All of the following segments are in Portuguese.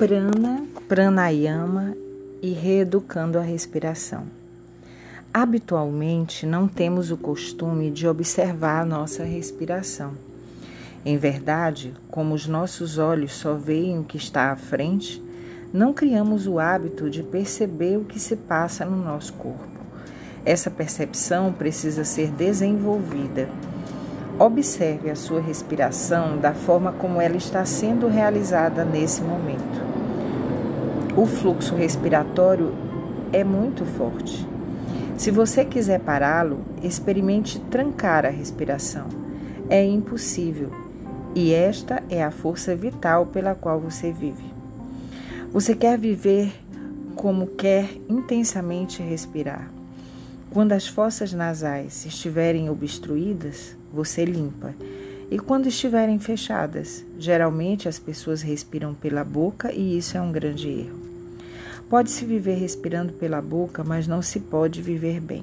prana, pranayama e reeducando a respiração. Habitualmente não temos o costume de observar a nossa respiração. Em verdade, como os nossos olhos só veem o que está à frente, não criamos o hábito de perceber o que se passa no nosso corpo. Essa percepção precisa ser desenvolvida. Observe a sua respiração da forma como ela está sendo realizada nesse momento. O fluxo respiratório é muito forte. Se você quiser pará-lo, experimente trancar a respiração. É impossível, e esta é a força vital pela qual você vive. Você quer viver como quer intensamente respirar. Quando as fossas nasais estiverem obstruídas, você limpa. E quando estiverem fechadas, geralmente as pessoas respiram pela boca e isso é um grande erro. Pode-se viver respirando pela boca, mas não se pode viver bem.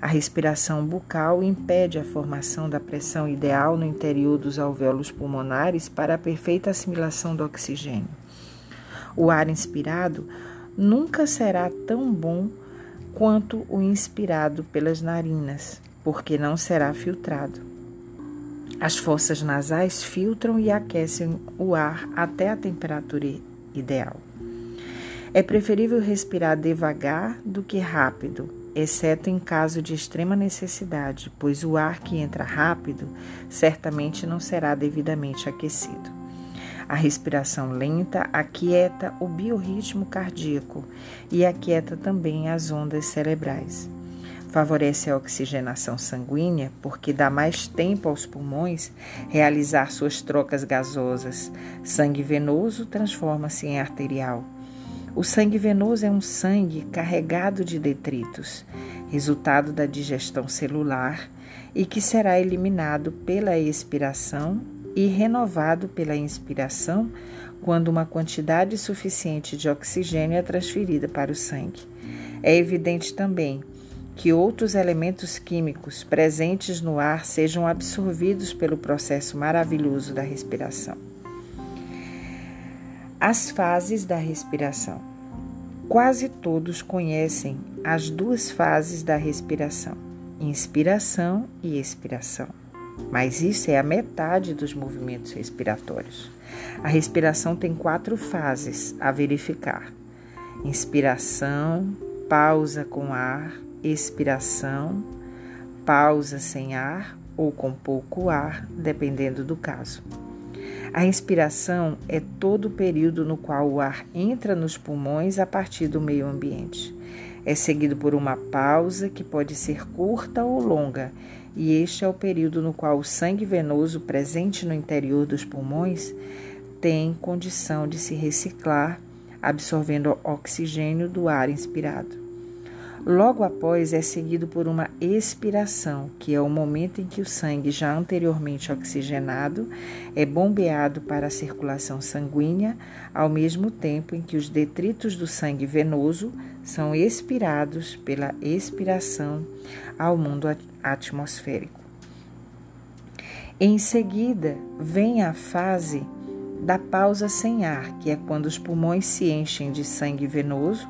A respiração bucal impede a formação da pressão ideal no interior dos alvéolos pulmonares para a perfeita assimilação do oxigênio. O ar inspirado nunca será tão bom quanto o inspirado pelas narinas, porque não será filtrado. As fossas nasais filtram e aquecem o ar até a temperatura ideal. É preferível respirar devagar do que rápido, exceto em caso de extrema necessidade, pois o ar que entra rápido certamente não será devidamente aquecido. A respiração lenta aquieta o biorritmo cardíaco e aquieta também as ondas cerebrais. Favorece a oxigenação sanguínea porque dá mais tempo aos pulmões realizar suas trocas gasosas. Sangue venoso transforma-se em arterial. O sangue venoso é um sangue carregado de detritos, resultado da digestão celular e que será eliminado pela expiração e renovado pela inspiração quando uma quantidade suficiente de oxigênio é transferida para o sangue. É evidente também que outros elementos químicos presentes no ar sejam absorvidos pelo processo maravilhoso da respiração. As fases da respiração. Quase todos conhecem as duas fases da respiração: inspiração e expiração mas isso é a metade dos movimentos respiratórios. A respiração tem quatro fases a verificar: inspiração, pausa com ar, expiração, pausa sem ar ou com pouco ar, dependendo do caso. A inspiração é todo o período no qual o ar entra nos pulmões a partir do meio ambiente. É seguido por uma pausa que pode ser curta ou longa e este é o período no qual o sangue venoso presente no interior dos pulmões tem condição de se reciclar, absorvendo oxigênio do ar inspirado. Logo após é seguido por uma expiração, que é o momento em que o sangue, já anteriormente oxigenado, é bombeado para a circulação sanguínea, ao mesmo tempo em que os detritos do sangue venoso são expirados pela expiração ao mundo atmosférico. Em seguida, vem a fase da pausa sem ar, que é quando os pulmões se enchem de sangue venoso,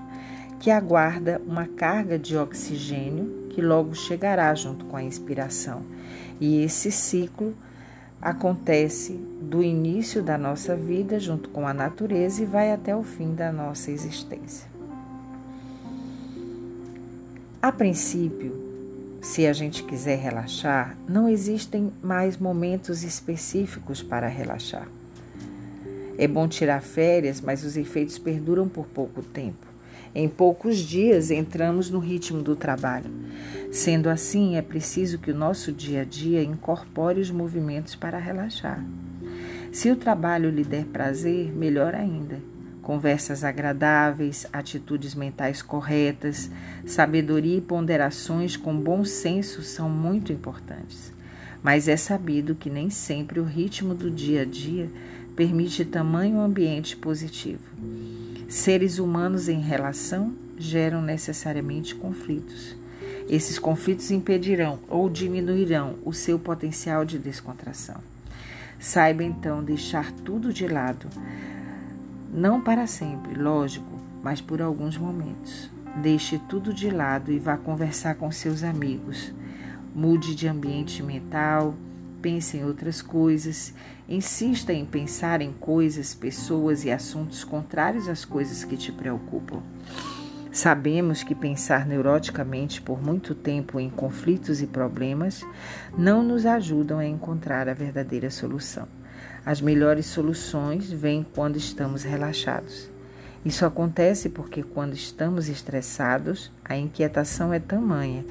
que aguarda uma carga de oxigênio que logo chegará junto com a inspiração. E esse ciclo acontece do início da nossa vida junto com a natureza e vai até o fim da nossa existência. A princípio, se a gente quiser relaxar, não existem mais momentos específicos para relaxar. É bom tirar férias, mas os efeitos perduram por pouco tempo. Em poucos dias entramos no ritmo do trabalho. Sendo assim, é preciso que o nosso dia a dia incorpore os movimentos para relaxar. Se o trabalho lhe der prazer, melhor ainda conversas agradáveis, atitudes mentais corretas, sabedoria e ponderações com bom senso são muito importantes. Mas é sabido que nem sempre o ritmo do dia a dia permite tamanho ambiente positivo. Seres humanos em relação geram necessariamente conflitos. Esses conflitos impedirão ou diminuirão o seu potencial de descontração. Saiba então deixar tudo de lado Não para sempre, lógico, mas por alguns momentos. Deixe tudo de lado e vá conversar com seus amigos. Mude de ambiente mental, pense em outras coisas, insista em pensar em coisas, pessoas e assuntos contrários às coisas que te preocupam. Sabemos que pensar neuroticamente por muito tempo em conflitos e problemas não nos ajudam a encontrar a verdadeira solução. As melhores soluções vêm quando estamos relaxados. Isso acontece porque, quando estamos estressados, a inquietação é tamanha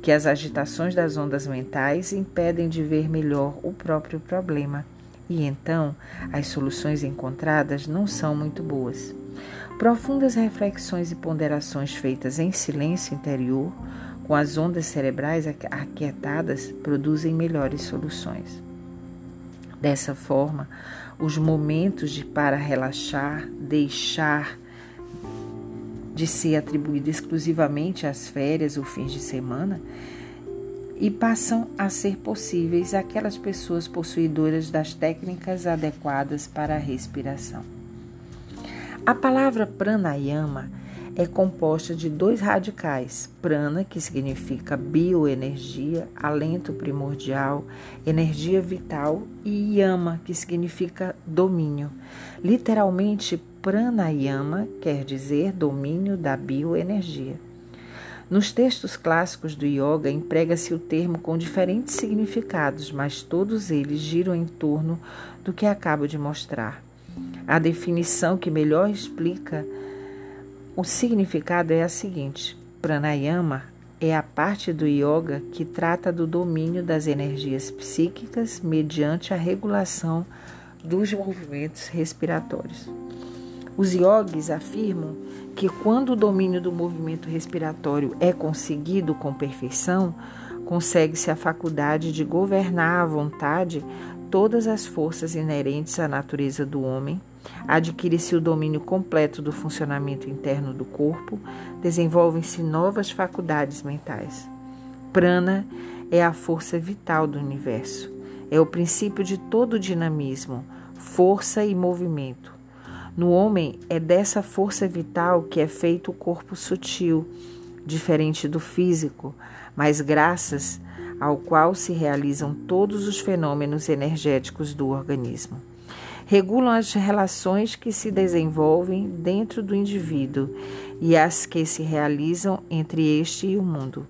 que as agitações das ondas mentais impedem de ver melhor o próprio problema, e então as soluções encontradas não são muito boas. Profundas reflexões e ponderações feitas em silêncio interior, com as ondas cerebrais aquietadas, produzem melhores soluções. Dessa forma, os momentos de para relaxar, deixar, de ser atribuído exclusivamente às férias ou fins de semana e passam a ser possíveis aquelas pessoas possuidoras das técnicas adequadas para a respiração. A palavra pranayama é composta de dois radicais: prana, que significa bioenergia, alento primordial, energia vital, e yama, que significa domínio. Literalmente, pranayama quer dizer domínio da bioenergia. Nos textos clássicos do yoga, emprega-se o termo com diferentes significados, mas todos eles giram em torno do que acabo de mostrar. A definição que melhor explica o significado é a seguinte: Pranayama é a parte do yoga que trata do domínio das energias psíquicas mediante a regulação dos movimentos respiratórios. Os yogis afirmam que quando o domínio do movimento respiratório é conseguido com perfeição, consegue-se a faculdade de governar à vontade todas as forças inerentes à natureza do homem Adquire-se o domínio completo do funcionamento interno do corpo, desenvolvem-se novas faculdades mentais. Prana é a força vital do universo, é o princípio de todo dinamismo, força e movimento. No homem, é dessa força vital que é feito o corpo sutil, diferente do físico, mas graças ao qual se realizam todos os fenômenos energéticos do organismo regulam as relações que se desenvolvem dentro do indivíduo e as que se realizam entre este e o mundo.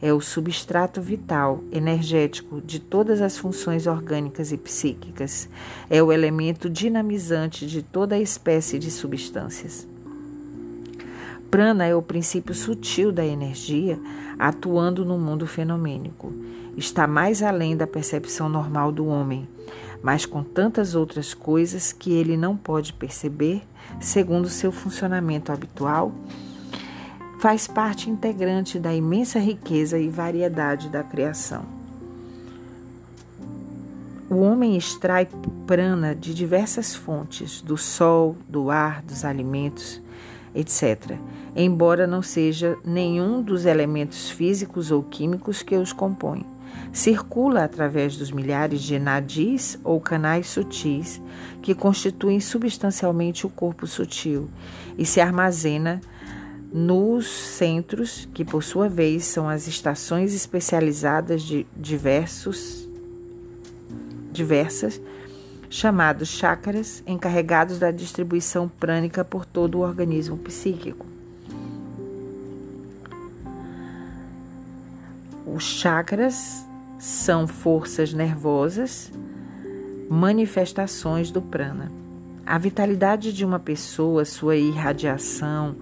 É o substrato vital, energético de todas as funções orgânicas e psíquicas. É o elemento dinamizante de toda a espécie de substâncias. Prana é o princípio sutil da energia atuando no mundo fenomênico. Está mais além da percepção normal do homem mas com tantas outras coisas que ele não pode perceber, segundo seu funcionamento habitual, faz parte integrante da imensa riqueza e variedade da criação. O homem extrai prana de diversas fontes, do sol, do ar, dos alimentos, etc., embora não seja nenhum dos elementos físicos ou químicos que os compõem circula através dos milhares de nadis ou canais sutis que constituem substancialmente o corpo sutil e se armazena nos centros, que por sua vez são as estações especializadas de diversos diversas chamados chakras, encarregados da distribuição prânica por todo o organismo psíquico. Os chakras são forças nervosas, manifestações do prana. A vitalidade de uma pessoa, sua irradiação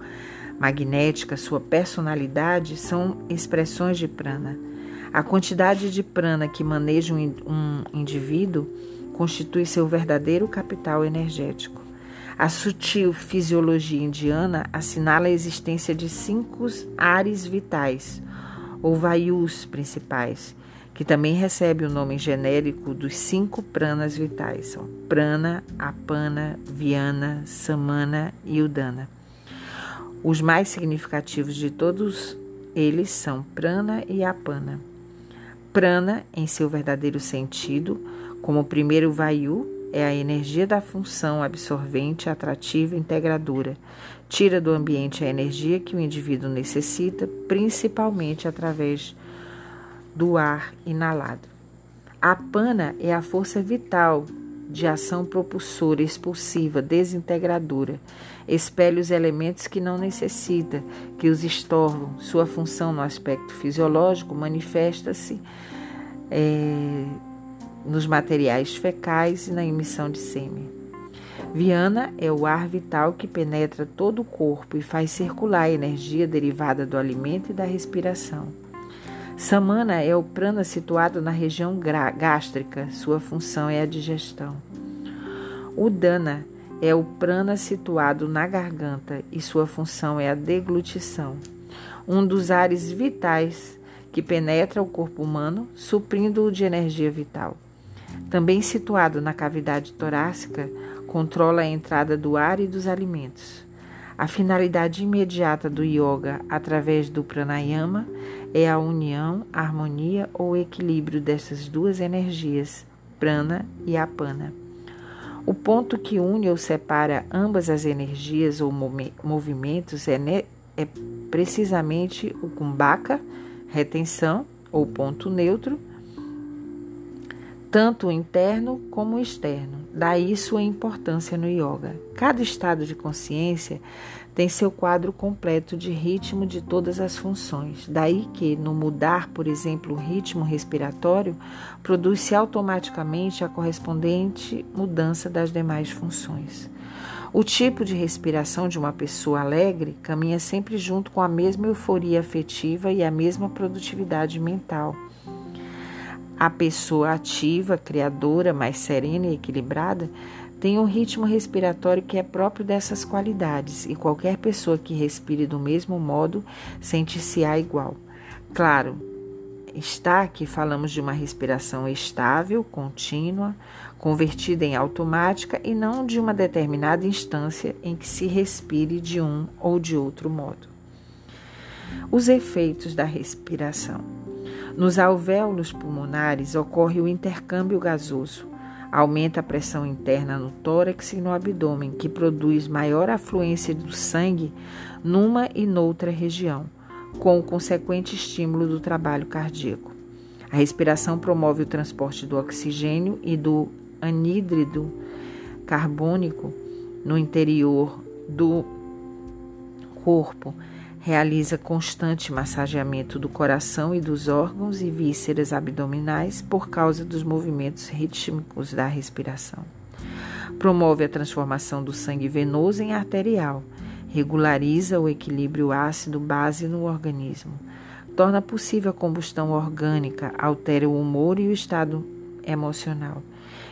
magnética, sua personalidade são expressões de prana. A quantidade de prana que maneja um indivíduo constitui seu verdadeiro capital energético. A sutil fisiologia indiana assinala a existência de cinco ares vitais, ou vayus principais, que também recebe o nome genérico dos cinco pranas vitais. São prana, apana, viana, samana e udana. Os mais significativos de todos eles são prana e apana. Prana, em seu verdadeiro sentido, como o primeiro vayu, é a energia da função absorvente, atrativa integradora. Tira do ambiente a energia que o indivíduo necessita, principalmente através do ar inalado. A pana é a força vital de ação propulsora, expulsiva, desintegradora. Expele os elementos que não necessita, que os estorvam. Sua função no aspecto fisiológico manifesta-se é, nos materiais fecais e na emissão de sêmen. Viana é o ar vital que penetra todo o corpo e faz circular a energia derivada do alimento e da respiração. Samana é o prana situado na região gástrica, sua função é a digestão. Udana é o prana situado na garganta e sua função é a deglutição. Um dos ares vitais que penetra o corpo humano, suprindo-o de energia vital. Também situado na cavidade torácica, controla a entrada do ar e dos alimentos. A finalidade imediata do yoga através do pranayama é a união, harmonia ou equilíbrio dessas duas energias, prana e apana. O ponto que une ou separa ambas as energias ou movimentos é, é precisamente o kumbhaka, retenção ou ponto neutro, tanto o interno como o externo. Daí sua importância no yoga. Cada estado de consciência tem seu quadro completo de ritmo de todas as funções. Daí que, no mudar, por exemplo, o ritmo respiratório, produz-se automaticamente a correspondente mudança das demais funções. O tipo de respiração de uma pessoa alegre caminha sempre junto com a mesma euforia afetiva e a mesma produtividade mental. A pessoa ativa, criadora, mais serena e equilibrada tem um ritmo respiratório que é próprio dessas qualidades e qualquer pessoa que respire do mesmo modo sente-se-á igual. Claro, está que falamos de uma respiração estável, contínua, convertida em automática e não de uma determinada instância em que se respire de um ou de outro modo. Os efeitos da respiração. Nos alvéolos pulmonares ocorre o intercâmbio gasoso. Aumenta a pressão interna no tórax e no abdômen, que produz maior afluência do sangue numa e noutra região, com o consequente estímulo do trabalho cardíaco. A respiração promove o transporte do oxigênio e do anidrido carbônico no interior do corpo, realiza constante massageamento do coração e dos órgãos e vísceras abdominais por causa dos movimentos rítmicos da respiração. Promove a transformação do sangue venoso em arterial, regulariza o equilíbrio ácido-base no organismo, torna possível a combustão orgânica, altera o humor e o estado emocional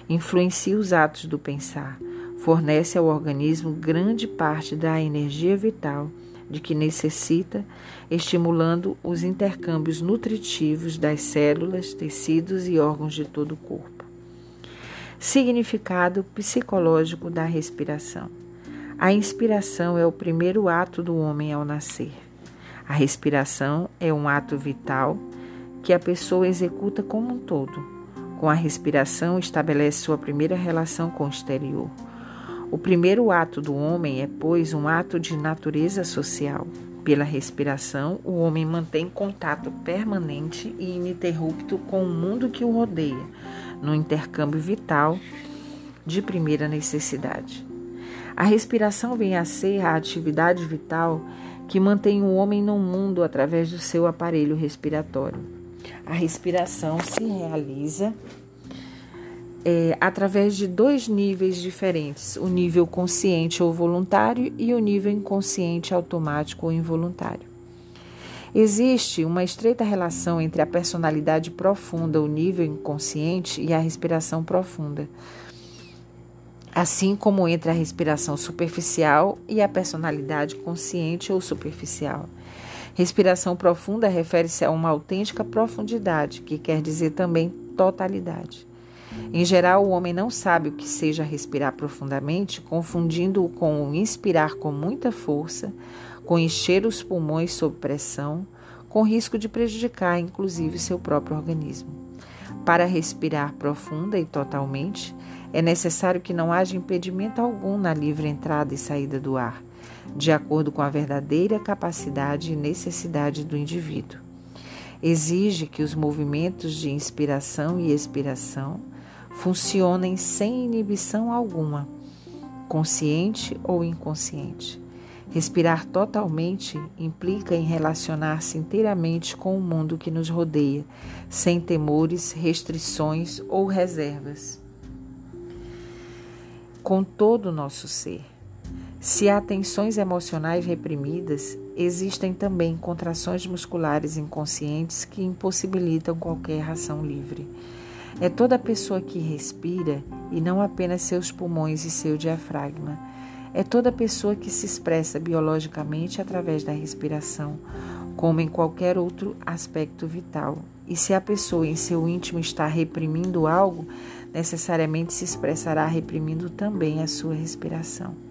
influencia os atos do pensar, fornece ao organismo grande parte da energia vital de que necessita, estimulando os intercâmbios nutritivos das células, tecidos e órgãos de todo o corpo. Significado psicológico da respiração. A inspiração é o primeiro ato do homem ao nascer. A respiração é um ato vital que a pessoa executa como um todo com a respiração, estabelece sua primeira relação com o exterior. O primeiro ato do homem é, pois, um ato de natureza social. Pela respiração, o homem mantém contato permanente e ininterrupto com o mundo que o rodeia, no intercâmbio vital de primeira necessidade. A respiração vem a ser a atividade vital que mantém o homem no mundo através do seu aparelho respiratório. A respiração se realiza é, através de dois níveis diferentes: o nível consciente ou voluntário e o nível inconsciente, automático ou involuntário. Existe uma estreita relação entre a personalidade profunda, o nível inconsciente, e a respiração profunda, assim como entre a respiração superficial e a personalidade consciente ou superficial. Respiração profunda refere-se a uma autêntica profundidade, que quer dizer também totalidade. Em geral, o homem não sabe o que seja respirar profundamente, confundindo-o com inspirar com muita força, com encher os pulmões sob pressão, com risco de prejudicar inclusive seu próprio organismo. Para respirar profunda e totalmente, É necessário que não haja impedimento algum na livre entrada e saída do ar, de acordo com a verdadeira capacidade e necessidade do indivíduo. Exige que os movimentos de inspiração e expiração funcionem sem inibição alguma, consciente ou inconsciente. Respirar totalmente implica em relacionar-se inteiramente com o mundo que nos rodeia, sem temores, restrições ou reservas. Com todo o nosso ser. Se há tensões emocionais reprimidas, existem também contrações musculares inconscientes que impossibilitam qualquer ação livre. É toda pessoa que respira e não apenas seus pulmões e seu diafragma. É toda pessoa que se expressa biologicamente através da respiração, como em qualquer outro aspecto vital. E se a pessoa em seu íntimo está reprimindo algo, necessariamente se expressará reprimindo também a sua respiração.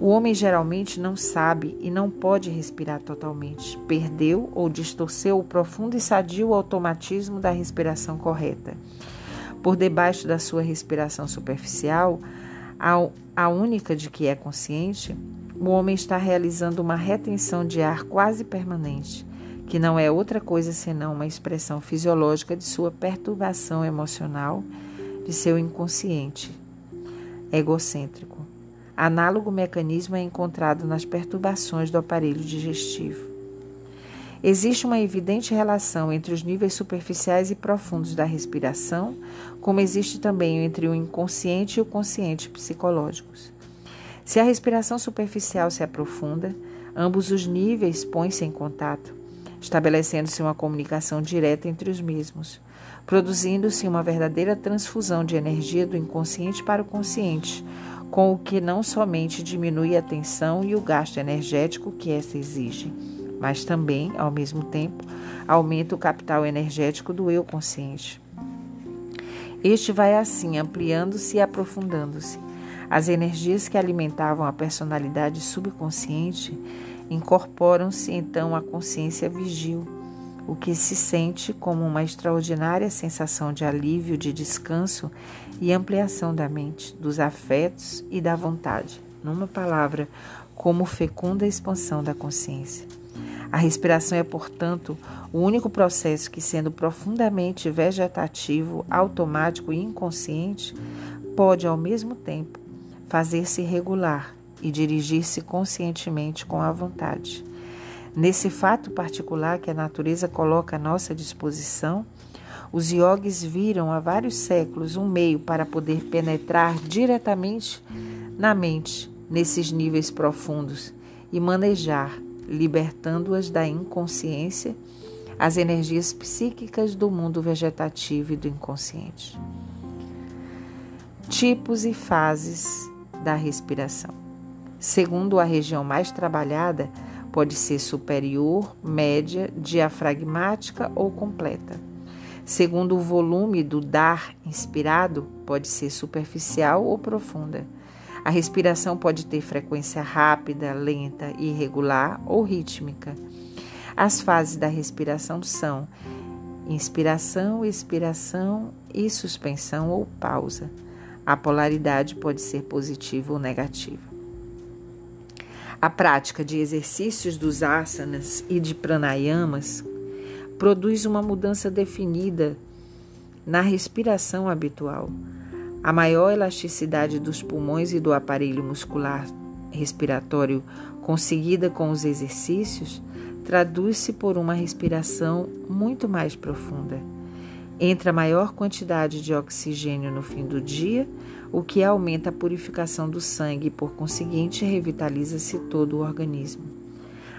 O homem geralmente não sabe e não pode respirar totalmente. Perdeu ou distorceu o profundo e sadio automatismo da respiração correta. Por debaixo da sua respiração superficial, a única de que é consciente, o homem está realizando uma retenção de ar quase permanente, que não é outra coisa senão uma expressão fisiológica de sua perturbação emocional, de seu inconsciente egocêntrico. Análogo mecanismo é encontrado nas perturbações do aparelho digestivo. Existe uma evidente relação entre os níveis superficiais e profundos da respiração, como existe também entre o inconsciente e o consciente psicológicos. Se a respiração superficial se aprofunda, ambos os níveis põem-se em contato, estabelecendo-se uma comunicação direta entre os mesmos, produzindo-se uma verdadeira transfusão de energia do inconsciente para o consciente, com o que não somente diminui a tensão e o gasto energético que essa exige, mas também, ao mesmo tempo, aumenta o capital energético do eu consciente. Este vai assim ampliando-se e aprofundando-se. As energias que alimentavam a personalidade subconsciente incorporam-se então à consciência vigil, o que se sente como uma extraordinária sensação de alívio, de descanso e ampliação da mente, dos afetos e da vontade. Numa palavra, como fecunda expansão da consciência. A respiração é, portanto, o único processo que, sendo profundamente vegetativo, automático e inconsciente, pode ao mesmo tempo fazer-se regular e dirigir-se conscientemente com a vontade. Nesse fato particular que a natureza coloca à nossa disposição, os iogues viram há vários séculos um meio para poder penetrar diretamente na mente, nesses níveis profundos, e manejar, libertando-as da inconsciência, as energias psíquicas do mundo vegetativo e do inconsciente. Tipos e fases da respiração. Segundo a região mais trabalhada, pode ser superior, média, diafragmática ou completa. Segundo o volume do dar inspirado, pode ser superficial ou profunda. A respiração pode ter frequência rápida, lenta, irregular ou rítmica. As fases da respiração são inspiração, expiração e suspensão ou pausa. A polaridade pode ser positiva ou negativa. A prática de exercícios dos asanas e de pranayamas produz uma mudança definida na respiração habitual. A maior elasticidade dos pulmões e do aparelho muscular respiratório conseguida com os exercícios traduz-se por uma respiração muito mais profunda. Entra maior quantidade de oxigênio no fim do dia, o que aumenta a purificação do sangue e, por conseguinte, revitaliza-se todo o organismo.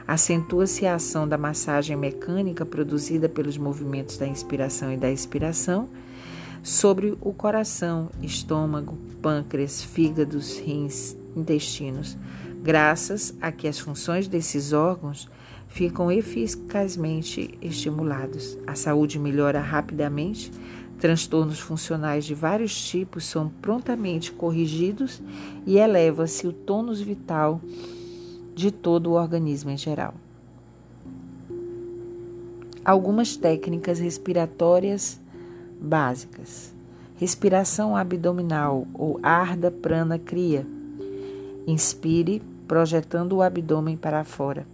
Acentua-se a ação da massagem mecânica produzida pelos movimentos da inspiração e da expiração sobre o coração, estômago, pâncreas, fígados, rins, intestinos, graças a que as funções desses órgãos ficam eficazmente estimulados. A saúde melhora rapidamente, transtornos funcionais de vários tipos são prontamente corrigidos e eleva-se o tônus vital de todo o organismo em geral. Algumas técnicas respiratórias básicas. Respiração abdominal ou Arda Prana Kriya. Inspire, projetando o abdômen para fora.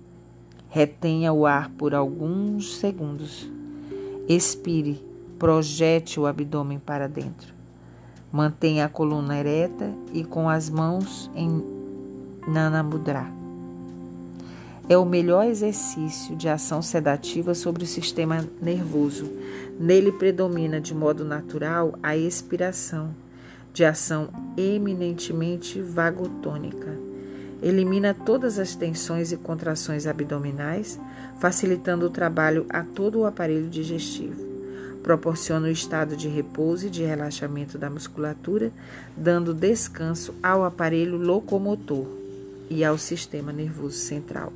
Retenha o ar por alguns segundos. Expire, projete o abdômen para dentro. Mantenha a coluna ereta e com as mãos em Nana Mudra. É o melhor exercício de ação sedativa sobre o sistema nervoso. Nele predomina de modo natural a expiração, de ação eminentemente vagotônica. Elimina todas as tensões e contrações abdominais, facilitando o trabalho a todo o aparelho digestivo. Proporciona o estado de repouso e de relaxamento da musculatura, dando descanso ao aparelho locomotor e ao sistema nervoso central.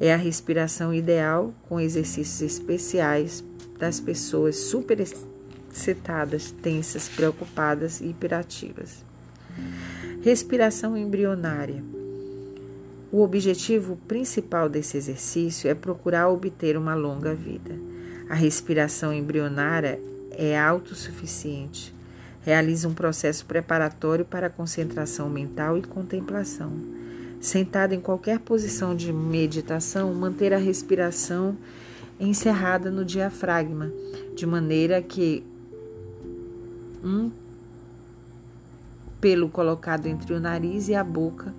É a respiração ideal com exercícios especiais das pessoas super excitadas, tensas, preocupadas e hiperativas. Respiração embrionária. O objetivo principal desse exercício é procurar obter uma longa vida. A respiração embrionária é autossuficiente. Realiza um processo preparatório para concentração mental e contemplação. Sentado em qualquer posição de meditação, manter a respiração encerrada no diafragma, de maneira que um pelo colocado entre o nariz e a boca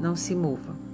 não se mova.